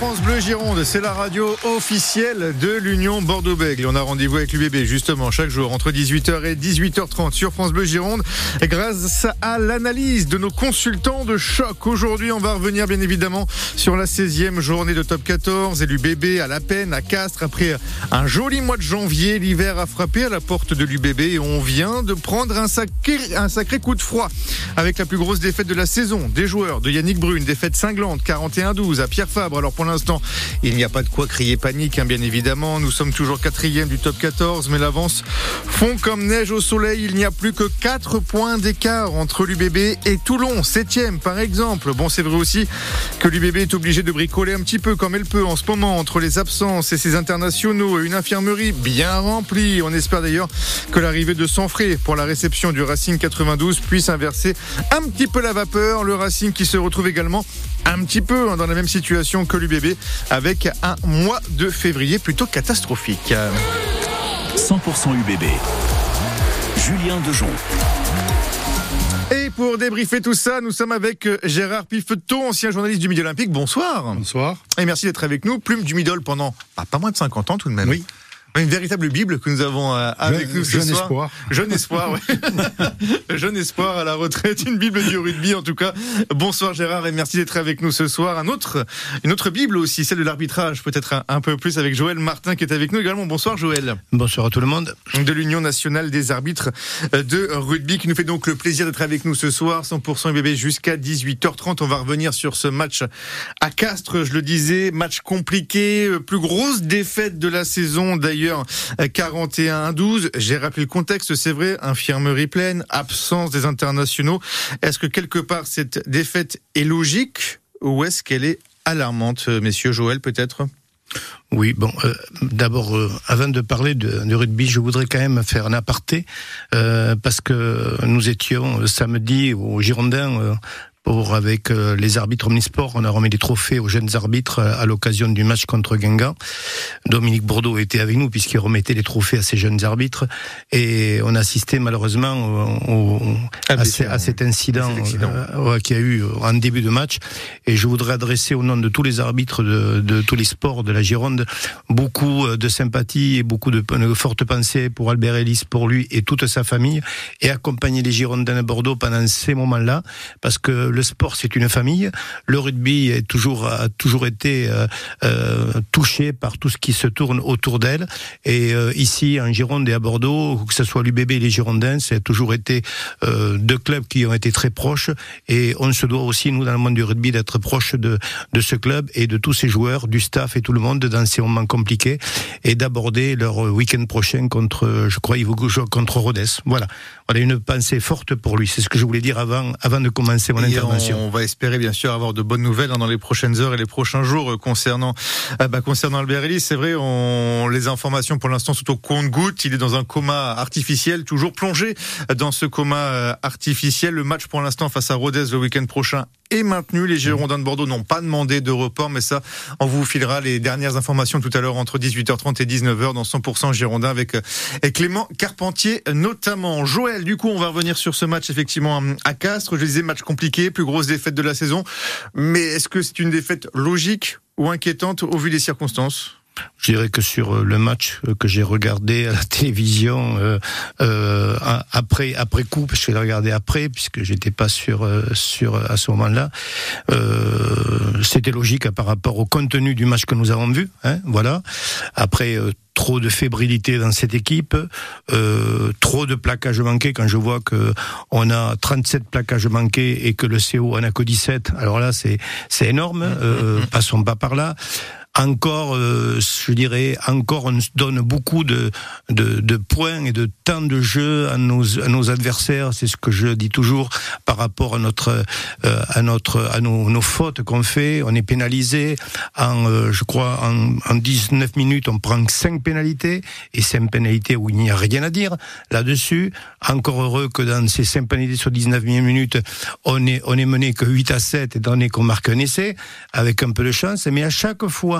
France Bleu Gironde, c'est la radio officielle de l'Union Bordeaux-Bègles. On a rendez-vous avec l'UBB justement chaque jour entre 18h et 18h30 sur France Bleu Gironde grâce à l'analyse de nos consultants de choc. Aujourd'hui, on va revenir bien évidemment sur la 16e journée de top 14 et l'UBB à la peine à Castres après un joli mois de janvier. L'hiver a frappé à la porte de l'UBB et on vient de prendre un sacré, un sacré coup de froid avec la plus grosse défaite de la saison des joueurs de Yannick Brune, défaite cinglante 41-12 à Pierre Fabre. Alors pour l'instant, il n'y a pas de quoi crier panique, hein, bien évidemment. Nous sommes toujours quatrième du top 14, mais l'avance fond comme neige au soleil. Il n'y a plus que 4 points d'écart entre l'UBB et Toulon, septième par exemple. Bon, c'est vrai aussi que l'UBB est obligé de bricoler un petit peu comme elle peut en ce moment entre les absences et ses internationaux et une infirmerie bien remplie. On espère d'ailleurs que l'arrivée de Sanfray pour la réception du Racing 92 puisse inverser un petit peu la vapeur. Le Racing qui se retrouve également un petit peu hein, dans la même situation que l'UBB avec un mois de février plutôt catastrophique. 100% UBB. Julien Dejon. Et pour débriefer tout ça, nous sommes avec euh, Gérard Piffeton, ancien journaliste du Midi Olympique. Bonsoir. Bonsoir. Et merci d'être avec nous. Plume du Midol pendant bah, pas moins de 50 ans tout de même. Oui. Une véritable Bible que nous avons euh, avec Jeune- nous ce jeune soir. espoir. Jeune espoir, oui. jeune espoir à la retraite, une Bible du rugby en tout cas. Bonsoir Gérard et merci d'être avec nous ce soir. Un autre, une autre Bible aussi, celle de l'arbitrage, peut-être un, un peu plus avec Joël Martin qui est avec nous également. Bonsoir Joël. Bonsoir à tout le monde. de l'Union nationale des arbitres euh, de rugby qui nous fait donc le plaisir d'être avec nous ce soir 100% UBB jusqu'à 18h30 on va revenir sur ce match à Castres je le disais match compliqué euh, plus grosse défaite de la saison d'ailleurs euh, 41-12 j'ai rappelé le contexte c'est vrai infirmerie pleine absence des internationaux. Est-ce que quelque part cette défaite est logique ou est-ce qu'elle est alarmante euh, messieurs Joël peut-être? Oui, bon, euh, d'abord, euh, avant de parler de, rugby, je voudrais quand même faire un aparté, euh, parce que nous étions euh, samedi au Girondin avec euh, les arbitres omnisports, on a remis des trophées aux jeunes arbitres euh, à l'occasion du match contre Guingamp. Dominique Bordeaux était avec nous puisqu'il remettait les trophées à ces jeunes arbitres et on a assisté malheureusement au, au- Ah, à, cet incident, Cet accident. euh, ouais, qu'il y a eu en début de match. Et je voudrais adresser au nom de tous les arbitres de, de tous les sports de la Gironde beaucoup de sympathie et beaucoup de, de fortes pensées pour Albert Ellis, pour lui et toute sa famille, et accompagner les Girondins de Bordeaux pendant ces moments-là, parce que le sport c'est une famille. Le rugby est toujours a toujours été euh, euh, touché par tout ce qui se tourne autour d'elle. Et euh, ici en Gironde et à Bordeaux, que ce soit l'UBB et les Girondins, c'est toujours été euh, deux clubs qui ont été très proches. Et on se doit aussi nous dans le monde du rugby d'être proche de de ce club et de tous ses joueurs, du staff et tout le monde dans ces moments compliqués, et d'aborder leur week-end prochain contre, je crois, contre Rodez. Voilà, voilà une pensée forte pour lui. C'est ce que je voulais dire avant avant de commencer mon Et intervention. on va espérer bien sûr avoir de bonnes nouvelles hein, dans les prochaines heures et les prochains jours euh, concernant euh, bah, concernant Albert Ellis. C'est vrai, on les informations pour l'instant sont au compte-goutte. Il est dans un coma artificiel, toujours plongé dans ce coma euh, artificiel. Le match pour l'instant face à Rodez le week-end prochain est maintenu. Les Girondins de Bordeaux n'ont pas demandé de report, mais ça, on vous filera les dernières informations tout à l'heure entre 18h30 et 19h dans 100% Girondins avec euh, Clément Carpentier notamment. Joël, du coup, on va revenir sur ce match effectivement à Castres. Je disais match compliqué, plus grosse défaite de la saison. Mais est-ce que c'est une défaite logique ou inquiétante au vu des circonstances? Je dirais que sur euh, le match euh, que j'ai regardé à la télévision euh, euh, après après coup, parce que je l'ai regardé après puisque j'étais pas sur sur à ce moment-là, euh, c'était logique par rapport au contenu du match que nous avons vu. Hein, voilà. Après. euh, Trop de fébrilité dans cette équipe, euh, trop de plaquages manqués. Quand je vois que on a 37 plaquages manqués et que le CO en a que 17, alors là c'est c'est énorme. Euh, passons pas par là encore, euh, je dirais, encore, on donne beaucoup de, de, de points et de temps de jeu à nos, à nos adversaires. C'est ce que je dis toujours par rapport à notre, euh, à notre, à nos, nos fautes qu'on fait. On est pénalisé en, euh, je crois, en, en 19 minutes, on prend 5 pénalités et 5 pénalités où il n'y a rien à dire là-dessus. Encore heureux que dans ces 5 pénalités sur 19 minutes, on est, on est mené que 8 à 7 étant donné qu'on marque un essai avec un peu de chance. Mais à chaque fois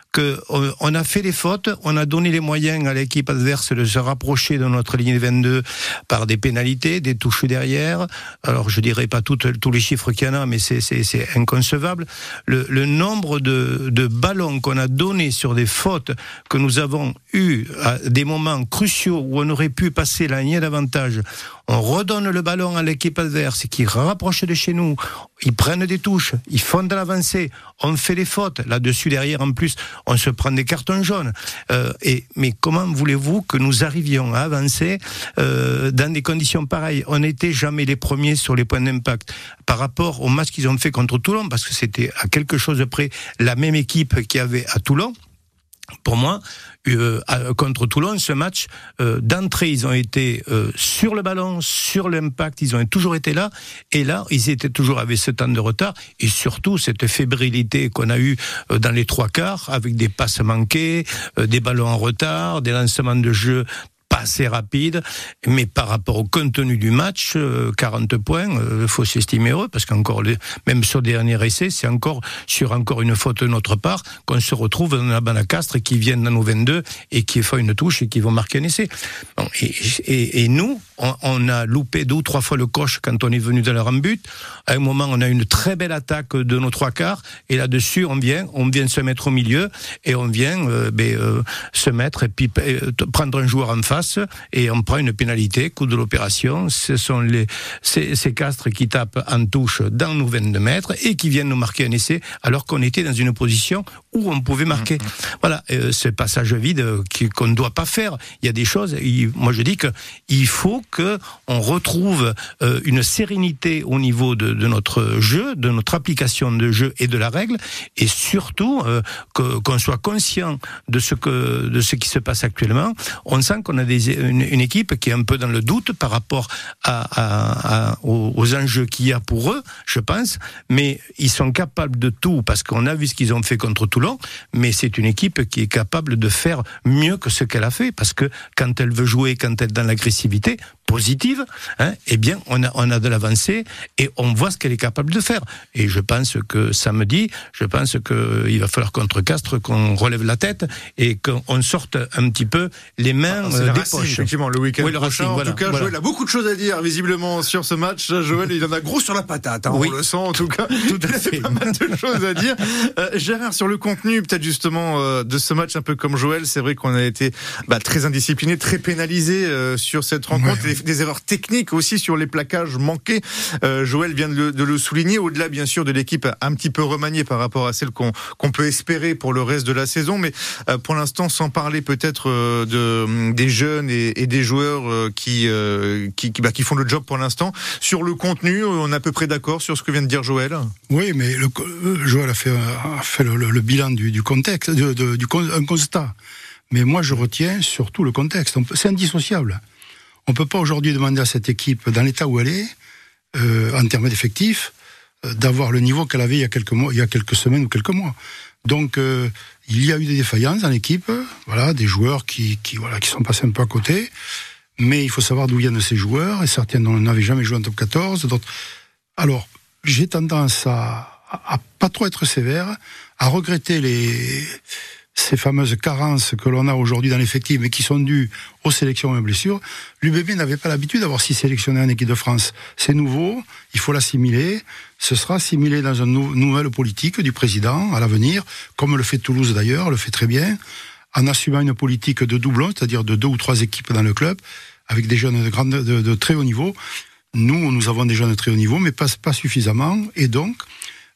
que euh, a fait des fautes, on a donné les moyens à l'équipe adverse de se rapprocher de notre ligne 22 par des pénalités, des touches derrière. Alors je dirais pas tous les chiffres qu'il y en a, mais c'est inconcevable. Le, nombre de, ballons qu'on a donnés sur des fautes que nous avons eu à des moments cruciaux où on aurait pu passer la ligne d'avantage on redonne le ballon à l'équipe adverse qui rapproche de chez nous, ils prennent des touches, ils font de l'avancée, on fait des fautes. Là-dessus, derrière, en plus, on se prend des cartons jaunes. Euh, et, mais comment voulez-vous que nous arrivions à avancer euh, dans des conditions pareilles? On n'était jamais les premiers sur les points d'impact. Par rapport au match qu'ils ont fait contre Toulon, parce que c'était à quelque chose de près la même équipe qu'il y avait à Toulon, pour moi, euh, contre Toulon, ce match, euh, d'entrée, ils ont été euh, sur le ballon, sur l'impact, ils ont toujours été là. Et là, ils étaient toujours avec ce temps de retard et surtout cette fébrilité qu'on a eue dans les trois quarts, avec des passes manquées, des ballons en retard, des lancements de jeu pas assez rapide, mais par rapport au contenu du match, 40 euh, points, il euh, faut s'estimer heureux, parce qu'encore, même sur le dernier essai, c'est encore sur encore une faute de notre part qu'on se retrouve dans la banacastre qui viennent dans nos 22 et qui font une touche et qui vont marquer un essai. et, et, nous, on, a loupé deux ou trois fois le coche quand on est venu de leur en but. À un moment, on a une très belle attaque de nos trois quarts, et là-dessus, on vient, on vient se mettre au milieu, et on vient euh, ben, se mettre et puis prendre un joueur en face et on prend une pénalité, coût de l'opération. Ce sont les, ces, ces, castres qui tapent en touche dans nos 22 mètres et qui viennent nous marquer un essai alors qu'on était dans une position où on pouvait marquer. Mmh, mmh. Voilà, euh, ce passage vide qu'on ne doit pas faire. Il y a des choses, moi je dis que il faut que on retrouve euh, une sérénité au niveau de, de, notre jeu, de notre application de jeu et de la règle, et surtout euh, qu'on soit conscient de ce que de ce qui se passe actuellement. On sent qu'on a une, équipe qui est un peu dans le doute par rapport à, aux, enjeux qu'il y a pour eux, je pense, mais ils sont capables de tout parce qu'on a vu ce qu'ils ont fait contre Toulon, mais c'est une équipe qui est capable de faire mieux que ce qu'elle a fait parce que quand elle veut jouer, quand elle est dans l'agressivité, positive, hein, eh bien, on a, on a de l'avancée et on voit ce qu'elle est capable de faire. Et je pense que samedi, je pense qu'il va falloir contre Castres qu'on relève la tête et qu'on sorte un petit peu les mains ah, euh, des poches. Effectivement, le week-end prochain. en tout cas, Joël a beaucoup de choses à dire visiblement sur ce match. Joël, il en a gros sur la patate. Hein, On le sent en tout cas. Tout à fait. pas mal de choses à dire. Euh, Gérard, sur le contenu, peut-être justement euh, de ce match, un peu comme Joël, c'est vrai qu'on a été bah, très indiscipliné, très pénalisé euh, sur cette rencontre des erreurs techniques aussi sur les plaquages manqués. Euh, Joël vient de le, souligner, au-delà bien sûr de l'équipe un petit peu remaniée par rapport à celle qu'on peut espérer pour le reste de la saison, mais euh, pour l'instant sans parler peut-être euh, de des jeunes et, des joueurs qui bah, qui, font le job pour l'instant. Sur le contenu, on est à peu près d'accord sur ce que vient de dire Joël? Oui, mais Joël a fait, le, bilan du, du contexte, du un constat. Mais moi, je retiens surtout le contexte. C'est indissociable. On ne peut pas aujourd'hui demander à cette équipe, dans l'état où elle est, euh, en termes d'effectifs, euh, d'avoir le niveau qu'elle avait il y a quelques semaines ou quelques mois. Donc euh, il y a eu des défaillances dans l'équipe, voilà, des joueurs qui sont passés un peu à côté. Mais il faut savoir d'où viennent ces joueurs, et certains n'avaient jamais joué en top 14, d'autres. Alors, j'ai tendance à, à, à pas trop être sévère, à regretter les ces fameuses carences que l'on a aujourd'hui dans l'effectif, mais qui sont dues aux sélections et aux blessures, l'UBB n'avait pas l'habitude d'avoir six sélectionnés en équipe de France. C'est nouveau, il faut l'assimiler. Ce sera assimilé dans une nouvelle politique du président à l'avenir, comme le fait Toulouse d'ailleurs, le fait très bien, en assumant une politique de doublon, c'est-à-dire de deux ou trois équipes dans le club, avec des jeunes de, très haut niveau. Nous, nous avons des jeunes de très haut niveau, mais pas, pas suffisamment. Et donc,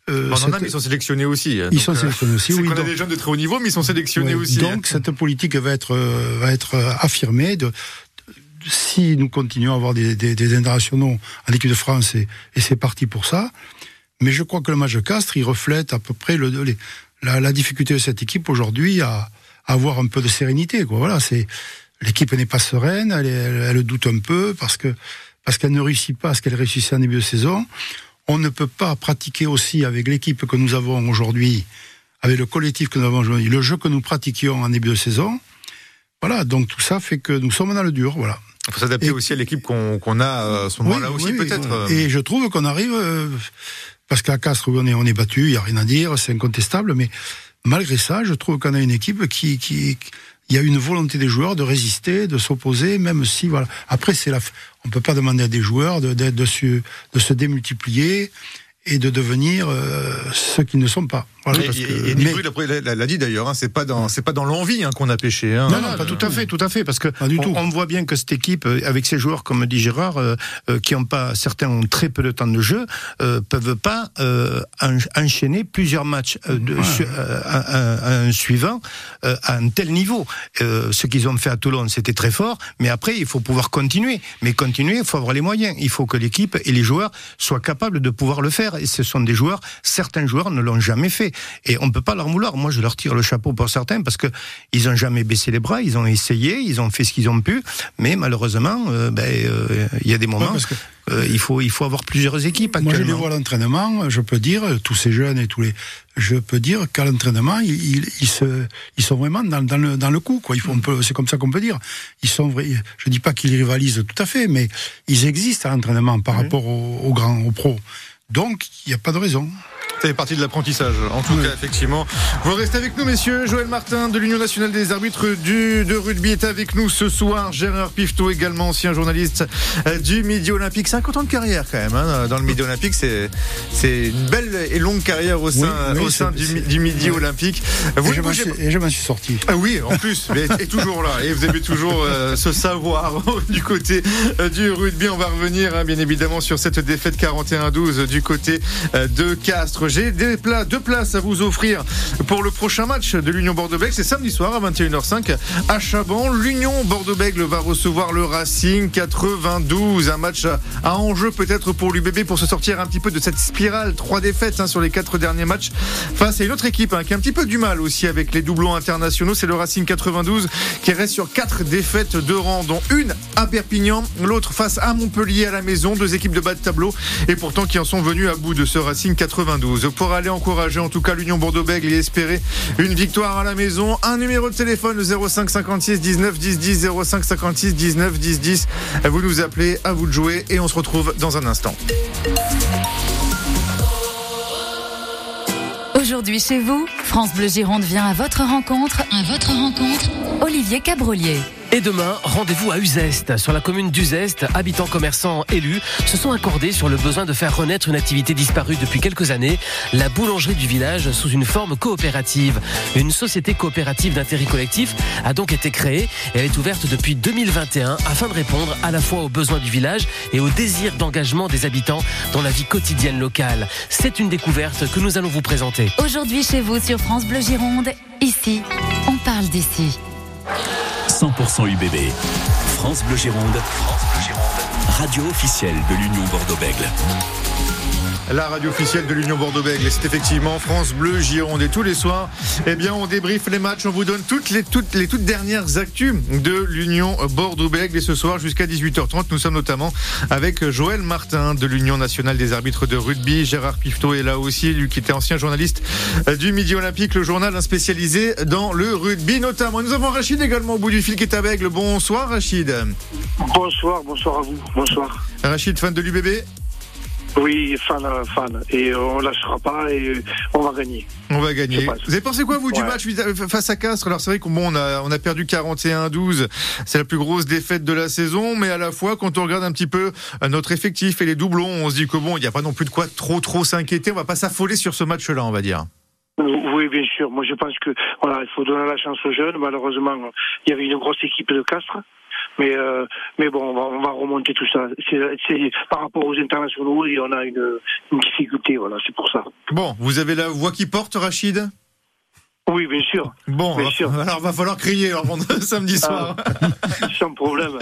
euh, mais ils sont sélectionnés aussi. Ils sont euh, sélectionnés aussi. Oui, on a des jeunes de très haut niveau, mais ils sont sélectionnés aussi. Donc cette politique va être euh, va être euh, affirmée. De, si nous continuons à avoir des, des, des internationaux en équipe de France, et, et c'est parti pour ça. Mais je crois que le match de Castres, il reflète à peu près le, la, la, difficulté de cette équipe aujourd'hui à, à, avoir un peu de sérénité. Quoi. Voilà, c'est l'équipe n'est pas sereine, elle, elle, elle, doute un peu parce que parce qu'elle ne réussit pas ce qu'elle réussissait en début de saison on ne peut pas pratiquer aussi avec l'équipe que nous avons aujourd'hui, avec le collectif que nous avons aujourd'hui, le jeu que nous pratiquions en début de saison. Voilà, donc tout ça fait que nous sommes dans le dur, voilà. Il faut s'adapter aussi à l'équipe qu'on a à ce moment-là aussi, peut-être. Et je trouve qu'on arrive, euh, parce qu'à Castres, on est, on est battu, il n'y a rien à dire, c'est incontestable, mais malgré ça, je trouve qu'on a une équipe qui, qui, il y a une volonté des joueurs de résister, de s'opposer, même si voilà. Après, c'est la, on peut pas demander à des joueurs de, de, de, se, de se démultiplier et de devenir euh, ce qu'ils ne sont pas. Voilà, et, parce que, et, mais... l'a dit d'ailleurs, hein, c'est pas dans c'est pas dans l'envie hein, qu'on a pêché. Hein. Non, non, pas tout à fait, tout à fait, parce que pas du on, tout. on voit bien que cette équipe, euh, avec ses joueurs, comme dit Gérard, euh, euh, qui ont pas, certains ont très peu de temps de jeu, euh, peuvent pas euh, enchaîner plusieurs matchs euh, de, Ouais. su- euh, à, à- à un suivant euh, à un tel niveau. Euh, ce qu'ils ont fait à Toulon, c'était très fort, mais après il faut pouvoir continuer. Mais continuer, il faut avoir les moyens. Il faut que l'équipe et les joueurs soient capables de pouvoir le faire. Et ce sont des joueurs, certains joueurs ne l'ont jamais fait, et on peut pas leur vouloir. Moi, je leur tire le chapeau pour certains parce que ils ont jamais baissé les bras, ils ont essayé, ils ont fait ce qu'ils ont pu, mais malheureusement, euh, ben, euh, il y a des moments. Ouais, parce que euh, il faut il faut avoir plusieurs équipes Moi, je les vois à l'entraînement, je peux dire, tous ces jeunes et tous les, je peux dire qu'à l'entraînement, ils, ils, ils se, ils sont vraiment dans, dans le, dans le coup, quoi. Il faut, on peut, c'est comme ça qu'on peut dire. Ils sont je dis pas qu'ils rivalisent tout à fait, mais ils existent à l'entraînement par rapport aux, aux grands, aux pros. Donc, il n'y a pas de raison. Ça fait partie de l'apprentissage, en tout cas, effectivement. Vous restez avec nous, messieurs. Joël Martin de l'Union nationale des arbitres du, de rugby est avec nous ce soir. Gérard Pifto, également ancien journaliste euh, du Midi Olympique. 50 ans de carrière, quand même, hein, dans le Midi Olympique. C'est, c'est une belle et longue carrière au sein, Oui, oui, au sein du, Midi. Olympique. Et Vous je ne m'en bougez suis, et je m'en suis sorti. Ah oui, en plus, mais est toujours là. Et vous avez toujours euh, ce savoir du côté euh, du rugby. On va revenir, hein, bien évidemment, sur cette défaite 41-12 du côté euh, de Castres. J'ai des deux places à vous offrir pour le prochain match de l'Union Bordeaux-Bègles. C'est samedi soir à 21h05 à Chaban. L'Union Bordeaux-Bègles va recevoir le Racing 92. Un match à, à enjeu peut-être pour l'UBB pour se sortir un petit peu de cette spirale. Trois défaites hein, sur les quatre derniers matchs face à une autre équipe hein, qui a un petit peu du mal aussi avec les doublons internationaux. C'est le Racing 92 qui reste sur quatre défaites de rang, dont une à Perpignan, l'autre face à Montpellier à la maison. Deux équipes de bas de tableau et pourtant qui en sont venues à bout de ce Racing 92. Pour aller encourager en tout cas l'Union Bordeaux-Bègles et espérer une victoire à la maison, un numéro de téléphone le 05 56 19 10 10 05 56 19 10 10. Vous nous appelez, à vous de jouer et on se retrouve dans un instant. Aujourd'hui chez vous, France Bleu Gironde vient à votre rencontre, à votre rencontre, Olivier Cabrolier. Et demain, rendez-vous à Uzeste. Sur la commune d'Uzeste, habitants, commerçants, élus se sont accordés sur le besoin de faire renaître une activité disparue depuis quelques années, la boulangerie du village sous une forme coopérative. Une société coopérative d'intérêt collectif a donc été créée. Elle est ouverte depuis 2021 afin de répondre à la fois aux besoins du village et au désir d'engagement des habitants dans la vie quotidienne locale. C'est une découverte que nous allons vous présenter. Aujourd'hui chez vous sur France Bleu Gironde, ici, on parle d'ici. 100% UBB. France Bleu Gironde. France Bleu Gironde. Radio officielle de l'Union Bordeaux-Bègles. La radio officielle de l'Union Bordeaux-Bègles, c'est effectivement France Bleu Gironde. Et tous les soirs, eh bien, on débriefe les matchs, on vous donne toutes les toutes les toutes dernières actus de l'Union Bordeaux-Bègles. Et ce soir, jusqu'à 18h30, nous sommes notamment avec Joël Martin de l'Union nationale des arbitres de rugby. Gérard Pifto est là aussi, lui qui était ancien journaliste du Midi Olympique, le journal spécialisé dans le rugby notamment. Nous avons Rachid également au bout du fil qui est avec. Bonsoir Rachid. Bonsoir, bonsoir à vous. Bonsoir. Rachid, fan de l'UBB Oui, fan, fan. Et on lâchera pas et on va gagner. On va gagner. Vous avez pensé quoi, vous, du Ouais. match face à Castres? Alors, c'est vrai qu'on bon, on a, on a perdu 41-12. C'est la plus grosse défaite de la saison. Mais à la fois, quand on regarde un petit peu euh, notre effectif et les doublons, on se dit que bon, il n'y a pas non plus de quoi trop, trop s'inquiéter. On va pas s'affoler sur ce match-là, on va dire. Oui, bien sûr. Moi, je pense que voilà, il faut donner la chance aux jeunes. Malheureusement, il y avait une grosse équipe de Castres. Mais, euh, mais bon, on va, on va remonter tout ça. C'est par rapport aux internationaux et on a une, une difficulté. Voilà, c'est pour ça. Bon, vous avez la voix qui porte, Rachid? Oui, bien sûr. Bon, Bien sûr. alors va falloir crier pendant- samedi soir. Sans problème.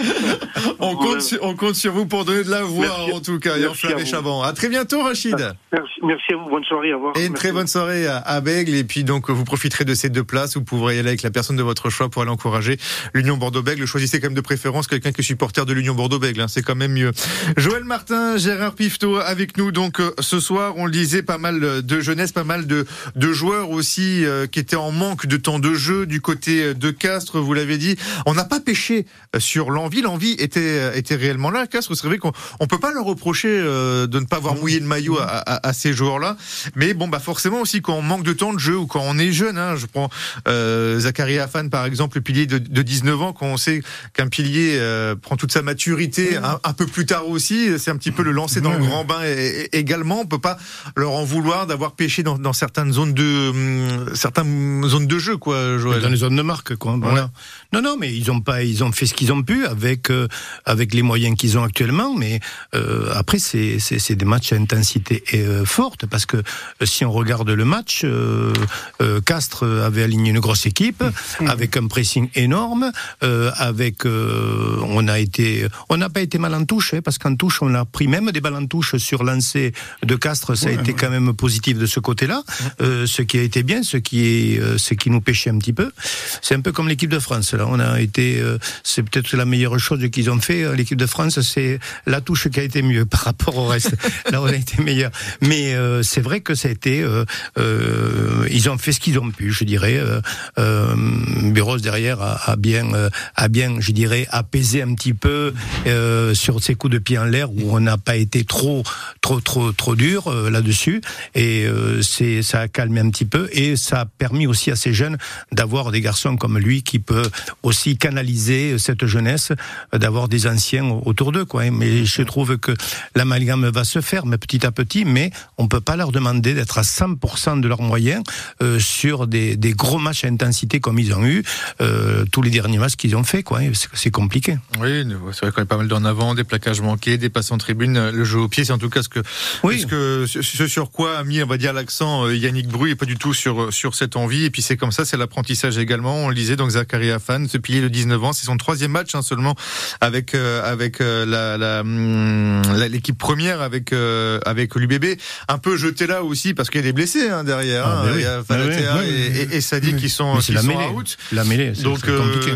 on, compte sur, on compte sur vous pour donner de la voix, Merci. en tout cas, et à vous. Chaban. À très bientôt, Rachid. Merci, merci à vous. Bonne soirée. Au revoir. Et une Merci. très bonne soirée à, à Bègle. Et puis donc vous profiterez de ces deux places. Vous pourrez y aller avec la personne de votre choix pour aller encourager l'Union Bordeaux-Bègle. Choisissez quand même de préférence quelqu'un qui est supporter de l'Union Bordeaux-Bègle. hein. C'est quand même mieux. Joël Martin, Gérard Pifto avec nous. Donc euh, ce soir, on le disait, pas mal de jeunesse, pas mal de, de joueurs aussi euh, qui étaient était en manque de temps de jeu du côté de Castres, vous l'avez dit. On n'a pas pêché sur l'envie, l'envie était, était réellement là. Castres, c'est vrai qu'on on peut pas leur reprocher de ne pas avoir mouillé le maillot à, à, à ces joueurs-là. Mais bon, bah forcément aussi quand on manque de temps de jeu ou quand on est jeune, hein, je prends euh, Zachary Afan par exemple, le pilier de, de 19 ans, quand on sait qu'un pilier euh, prend toute sa maturité un, un, peu plus tard aussi, c'est un petit peu le lancer dans le grand bain et, et, également. On peut pas leur en vouloir d'avoir pêché dans, dans, certaines zones de hum, zones de jeu, quoi. Joël. Dans les zones de marque, quoi. Voilà. Non, non, mais ils ont pas, ils ont fait ce qu'ils ont pu avec euh, avec les moyens qu'ils ont actuellement. Mais euh, après, c'est c'est des matchs à intensité euh, forte parce que si on regarde le match, Castres avait aligné une grosse équipe mmh. avec un pressing énorme, avec on a été, on n'a pas été mal en touche hein, parce qu'en touche on a pris même des balles en touche sur lancer de Castres, ça ouais, a été ouais. quand même positif de ce côté-là. Ce qui a été bien, ce qui est, ce qui nous pêchait un petit peu. C'est un peu comme l'équipe de France. Là, on a été, euh, c'est peut-être la meilleure chose qu'ils ont fait. Euh, l'équipe de France, c'est la touche qui a été mieux par rapport au reste. Là, on a été meilleur. Mais euh, c'est vrai que ça a été, euh, euh, ils ont fait ce qu'ils ont pu, je dirais. Euh, derrière a, a bien, a bien, je dirais, apaisé un petit peu sur ces coups de pied en l'air où on n'a pas été trop, trop, trop, trop dur là-dessus. Et c'est, ça a calmé un petit peu et ça a permis aussi à ces jeunes d'avoir des garçons comme lui qui peut aussi canaliser cette jeunesse, d'avoir des anciens autour d'eux. Quoi. Mais je trouve que l'amalgame va se faire, mais petit à petit, mais on peut pas leur demander d'être à 100% de leurs moyens euh, sur des, des, gros matchs à intensité comme ils ont eu, euh, tous les derniers matchs qu'ils ont fait. Quoi. C'est compliqué. Oui, c'est vrai qu'on est pas mal d'en avant, des plaquages manqués, des passes en tribune, le jeu au pied, c'est en tout cas ce que, oui. ce, que ce sur quoi a mis, on va dire, l'accent euh, Yannick Bru et pas du tout sur, sur cette envie. Et puis c'est comme ça, c'est l'apprentissage également. On le disait, donc Zachary Afan, ce pilier de 19 ans. C'est son troisième match hein, seulement avec euh, avec euh, la hum, l'équipe première avec euh, avec l'UBB. Un peu jeté là aussi parce qu'il y a des blessés hein, derrière. Ah, hein. oui. Il y a Falatea oui, oui, et, et, et Sadi qui sont, qui la sont mêlée. out. La mêlée. Donc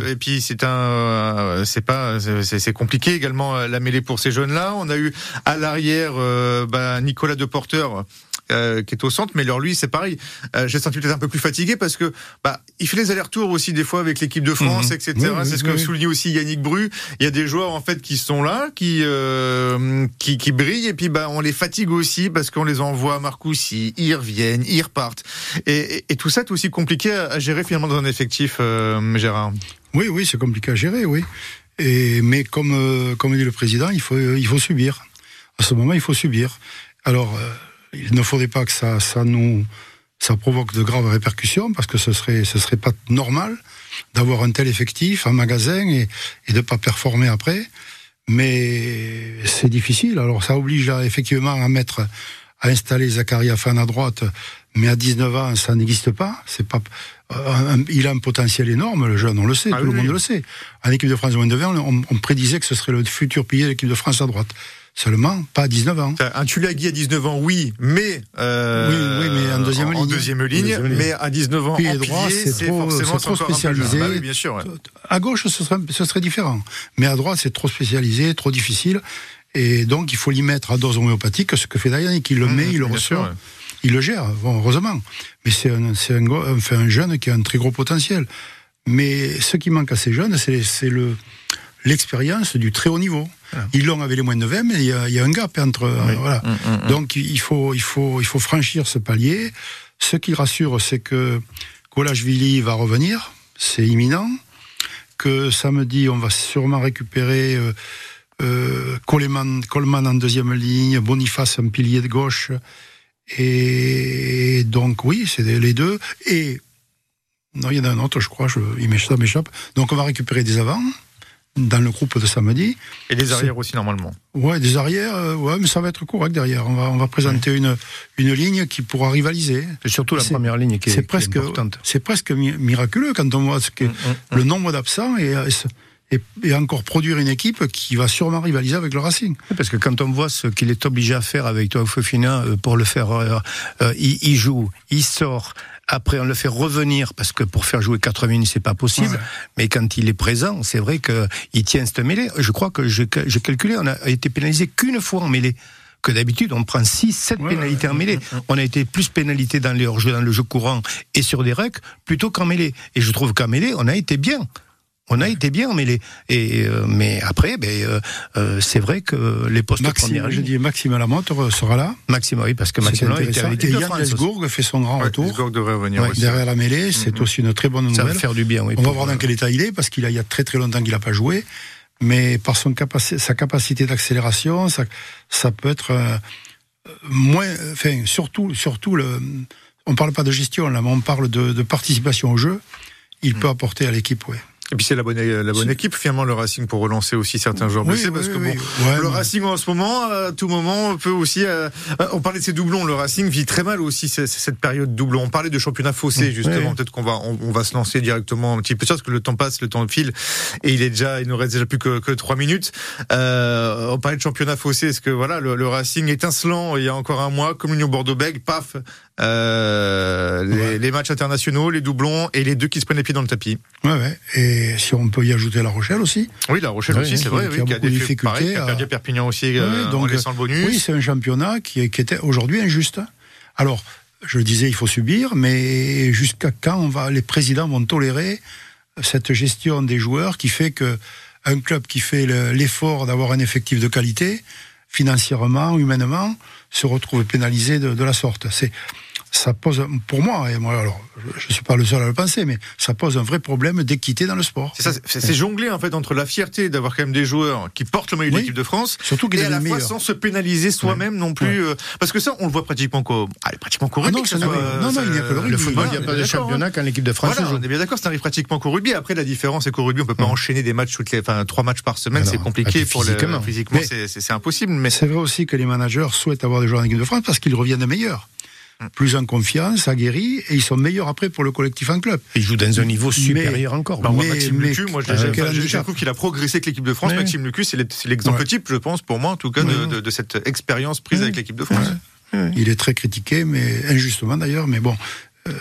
et puis c'est un c'est pas c'est compliqué également la mêlée pour ces jeunes là. On a eu à l'arrière bah, Nicolas Deporteur euh, qui est au centre, mais alors lui c'est pareil. Euh, J'ai senti peut-être un peu plus fatigué parce que bah il fait les allers-retours aussi des fois avec l'équipe de France, mmh. etc. Oui, oui, c'est ce que oui. souligne aussi Yannick Bru. Il y a des joueurs en fait qui sont là, qui euh, qui, qui brillent et puis bah on les fatigue aussi parce qu'on les envoie à Marcoussis, ils reviennent, ils repartent et, et, et tout ça est aussi compliqué à, à, gérer finalement dans un effectif, Gérard. Oui, oui, c'est compliqué à gérer, oui. Et mais comme euh, comme dit le président, il faut il faut subir. À ce moment, il faut subir. Alors euh, il ne faudrait pas que ça, ça nous, ça provoque de graves répercussions parce que ce serait, ce serait pas normal d'avoir un tel effectif, un magasin et, et de pas performer après. Mais c'est difficile. Alors ça oblige à, effectivement à mettre, à installer Zachary Afan à droite, mais à 19 ans ça n'existe pas. C'est pas, euh, il a un potentiel énorme, le jeune, on le sait, ah, tout oui, le monde oui. le sait. En équipe de France de 20, on, on prédisait que ce serait le futur pilier de l'équipe de France à droite. Seulement, pas à 19 ans. Un Tulagi à 19 ans, oui, mais euh, oui, oui, mais en deuxième en, ligne. En deuxième ligne, deuxième mais à 19 ans, Puis en droit, c'est trop, trop spécialisé. Bah oui, bien sûr. Ouais. À gauche, ce serait, ce serait différent, mais à droite, c'est trop spécialisé, trop difficile, et donc il faut l'y mettre à dose homéopathique, ce que fait Dayanic, il le mmh, met, il le ouais. Il le gère, bon, heureusement. Mais c'est un, un, enfin, un jeune qui a un très gros potentiel. Mais ce qui manque à ces jeunes, c'est le, l'expérience du très haut niveau. Ils l'ont avec les moins de 20, mais il y a, il y a un gap entre. Oui. Euh, voilà. Mmh, mmh, Donc il faut, il, faut, il faut franchir ce palier. Ce qui rassure, c'est que Colachvili va revenir, c'est imminent. Que samedi, on va sûrement récupérer euh, euh, Coleman, Coleman en deuxième ligne, Boniface un pilier de gauche. Et donc oui, c'est les deux. Et non, il y en a un autre, je crois, je, il m'échappe. Donc on va récupérer des avants dans le groupe de samedi. Et des arrières aussi normalement. Ouais, des arrières, euh, ouais, mais ça va être correct derrière. On va, on va présenter ouais. une, une ligne qui pourra rivaliser. Et surtout la première ligne qui est, est presque. C'est presque miraculeux quand on voit ce que, mmh, mmh. le nombre d'absents et, et, et, encore produire une équipe qui va sûrement rivaliser avec le Racing. Parce que quand on voit ce qu'il est obligé à faire avec toi, Fofina, euh, pour le faire, euh, euh, il, il joue, il sort. Après, on le fait revenir parce que pour faire jouer 80 minutes, c'est pas possible. Ouais. Mais quand il est présent, c'est vrai qu'il tient cette mêlée. Je crois que j'ai calculé, on a été pénalisé qu'une fois en mêlée que d'habitude. On prend 6, 7 Ouais, pénalités en mêlée. On a été plus pénalité dans les hors-jeux, dans le jeu courant et sur des recs plutôt qu'en mêlée. Et je trouve qu'en mêlée, on a été bien. On a été bien en mêlée. Et, euh, mais après, ben, euh, euh, c'est vrai que les postes Maxime, première je ligne- dis Maxime Lamotte sera là. Maxime, oui, parce que C'est Maxime Lamotte était avec Et l'équipe de Yann France. Lesgourg fait son grand Ouais, retour. Duisburg devrait revenir Ouais, aussi. Derrière la mêlée, c'est Mhm. aussi une très bonne Ça va nouvelle. faire du bien, oui. On va pour- voir dans quel état il est, parce qu'il a- il y a très très longtemps qu'il n'a pas joué. Mais par son capaci- sa capacité d'accélération, ça, ça peut être euh, moins. Enfin, surtout, surtout le. On parle pas de gestion là, mais on parle de, de participation au jeu. Il Mm. peut apporter à l'équipe, oui. Et puis c'est la bonne, la bonne équipe finalement le Racing pour relancer aussi certains joueurs Oui, blessés oui, parce que bon. Ouais, le Racing en ce moment, à tout moment, peut aussi. euh, euh, on parlait de ces doublons. Le Racing vit très mal aussi c- c- cette période doublon. On parlait de championnat faussé justement. Peut-être qu'on va on, on va se lancer directement un petit peu parce que le temps passe, le temps file et il est déjà, il nous reste déjà plus que, que trois minutes. Euh, on parlait de championnat faussé. Est-ce que voilà le, le Racing étincelant il y a encore un mois, comme l'Union Bordeaux-Bègles, paf, euh, les, Ouais. les matchs internationaux, les doublons et les deux qui se prennent les pieds dans le tapis. Ouais, ouais. Et si on peut y ajouter La Rochelle aussi. Oui, La Rochelle aussi, c'est vrai, qui oui, a qui a beaucoup de des difficultés pareil, qui a à- perdu à Perpignan aussi euh, donc, en laissant le bonus. Oui, c'est un championnat qui, qui était aujourd'hui injuste. Alors, je disais, il faut subir, mais jusqu'à quand on va, les présidents vont tolérer cette gestion des joueurs qui fait que un club qui fait le- l'effort d'avoir un effectif de qualité, financièrement, humainement, se retrouve pénalisé de, de la sorte? C'est ça pose, pour moi, et moi, alors, je ne suis pas le seul à le penser, mais ça pose un vrai problème d'équité dans le sport. C'est jongler en fait entre la fierté d'avoir quand même des joueurs qui portent le maillot de l'équipe de France Surtout et à la fois meilleurs. sans se pénaliser soi-même non plus, euh, parce que ça on le voit pratiquement qu'au, allez, pratiquement qu'au Ah rugby. non, ça n'a- soit, non, non, il n'y a que le rugby. Le football, il n'y a pas de d'accord, championnat quand l'équipe de France Voilà, joue. on est bien d'accord, ça arrive pratiquement qu'au rugby. Après, la différence, c'est qu'au rugby, on peut pas enchaîner des matchs toutes les, enfin, trois matchs par semaine, c'est compliqué puis pour le, physiquement. physiquement, c'est, c'est, c'est impossible, mais C'est vrai aussi que les managers souhaitent avoir des joueurs en équipe de France parce qu'ils reviennent meilleurs. Plus en confiance, aguerris, et ils sont meilleurs après pour le collectif en club. Il joue dans un niveau Mais- supérieur encore. Bah, moi, Mais- Maxime mais- Lucu, moi, je, euh, trouve qu'il a progressé avec l'équipe de France. Maxime Lucu, c'est le- c'est l'exemple Ouais. type, je pense, pour moi, en tout cas, de, Ouais. de- de cette expérience prise Ouais. avec l'équipe de France. Il est très critiqué, mais injustement d'ailleurs, mais bon. euh,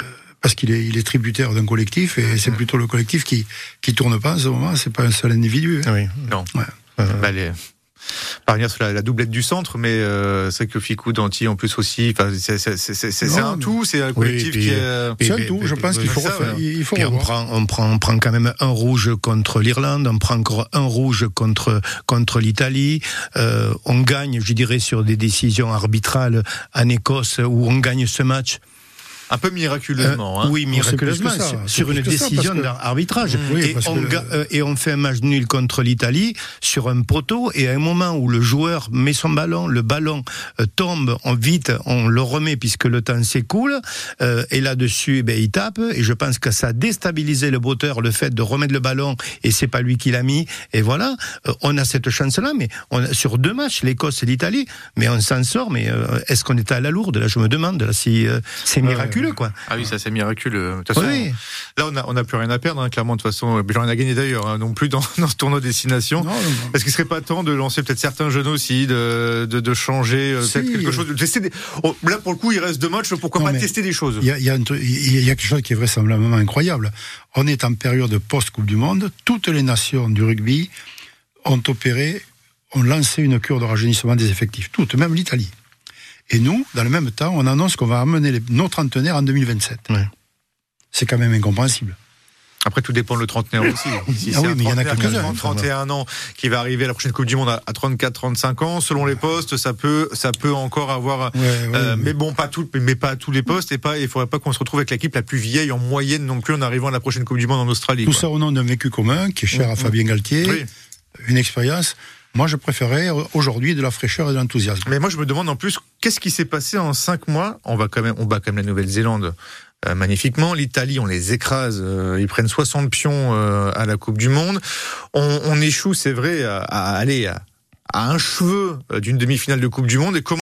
parce qu'il est, il est tributaire d'un collectif et c'est plutôt le collectif qui qui tourne pas en ce moment. C'est pas un seul individu. hein. Oui. Non. Ouais. Euh, Bah, les... Parvenir sur la, la doublette du centre, mais euh, c'est vrai que Ficou, Danti en plus aussi. C'est un tout, c'est un collectif puis, qui est. C'est un tout. Je pense qu'il faut ça, refaire. ouais. Il faut Puis on prend, on prend, on prend quand même un rouge contre l'Irlande, on prend encore un rouge contre contre l'Italie. Euh, on gagne, je dirais, sur des décisions arbitrales en Écosse où on gagne ce match. Un peu miraculeusement. hein. oui, miraculeusement, ça, sur- une décision que- d'arbitrage. Oui, et, euh, et on fait un match nul contre l'Italie sur un poteau. Et à un moment où le joueur met son ballon, le ballon euh, tombe, on vite, on le remet puisque le temps s'écoule. euh, et là-dessus, eh ben, il tape. Et je pense que ça a déstabilisé le botteur, le fait de remettre le ballon. Et c'est pas lui qui l'a mis. Et voilà, euh, on a cette chance-là. Mais on a, sur deux matchs, l'Écosse et l'Italie, mais on s'en sort. Mais euh, est-ce qu'on est à la lourde? Là, je me demande. Là, si euh, c'est miraculeux, quoi. Ah oui, ça c'est miraculeux. De toute façon, Oui. là on a, on a plus rien à perdre, hein, clairement. De toute façon, plus rien à gagner d'ailleurs, hein, non plus dans, dans ce tournoi destination. Non, non, qu'il serait pas temps de lancer peut-être certains jeunes aussi, de, de, de changer euh, Si, peut-être quelque euh, chose, de tester des... Oh, là pour le coup, il reste deux matchs, pourquoi pas tester des choses? Il y a, y a quelque chose qui est vraisemblablement incroyable. On est en période post-Coupe du Monde. Toutes les nations du rugby ont opéré, ont lancé une cure de rajeunissement des effectifs. Toutes, même l'Italie. Et nous, dans le même temps, on annonce qu'on va amener les, nos trentenaires en 2027. Ouais. C'est quand même incompréhensible. Après, tout dépend le trentenaire aussi. Si Ah oui, mais il y en a quelques-uns, 30, 31 ans qui va arriver à la prochaine Coupe du Monde à 34-35 ans, selon les postes, ça peut, ça peut encore avoir. Ouais, ouais, euh, mais- mais bon, pas tout, mais pas à tous les postes et pas. Il faudrait pas qu'on se retrouve avec l'équipe la plus vieille en moyenne non plus en arrivant à la prochaine Coupe du Monde en Australie. Tout quoi. ça au nom d'un vécu commun qui est cher à Fabien Galtier, Oui. une expérience. Moi, je préférais aujourd'hui de la fraîcheur et de l'enthousiasme. Mais moi, je me demande en plus, qu'est-ce qui s'est passé en cinq mois? On va quand même, on bat quand même la Nouvelle-Zélande euh, magnifiquement. L'Italie, on les écrase. euh, ils prennent 60 pions euh, à la Coupe du Monde. On, échoue, c'est vrai, à, aller à, à un cheveu d'une demi-finale de Coupe du Monde. Et comment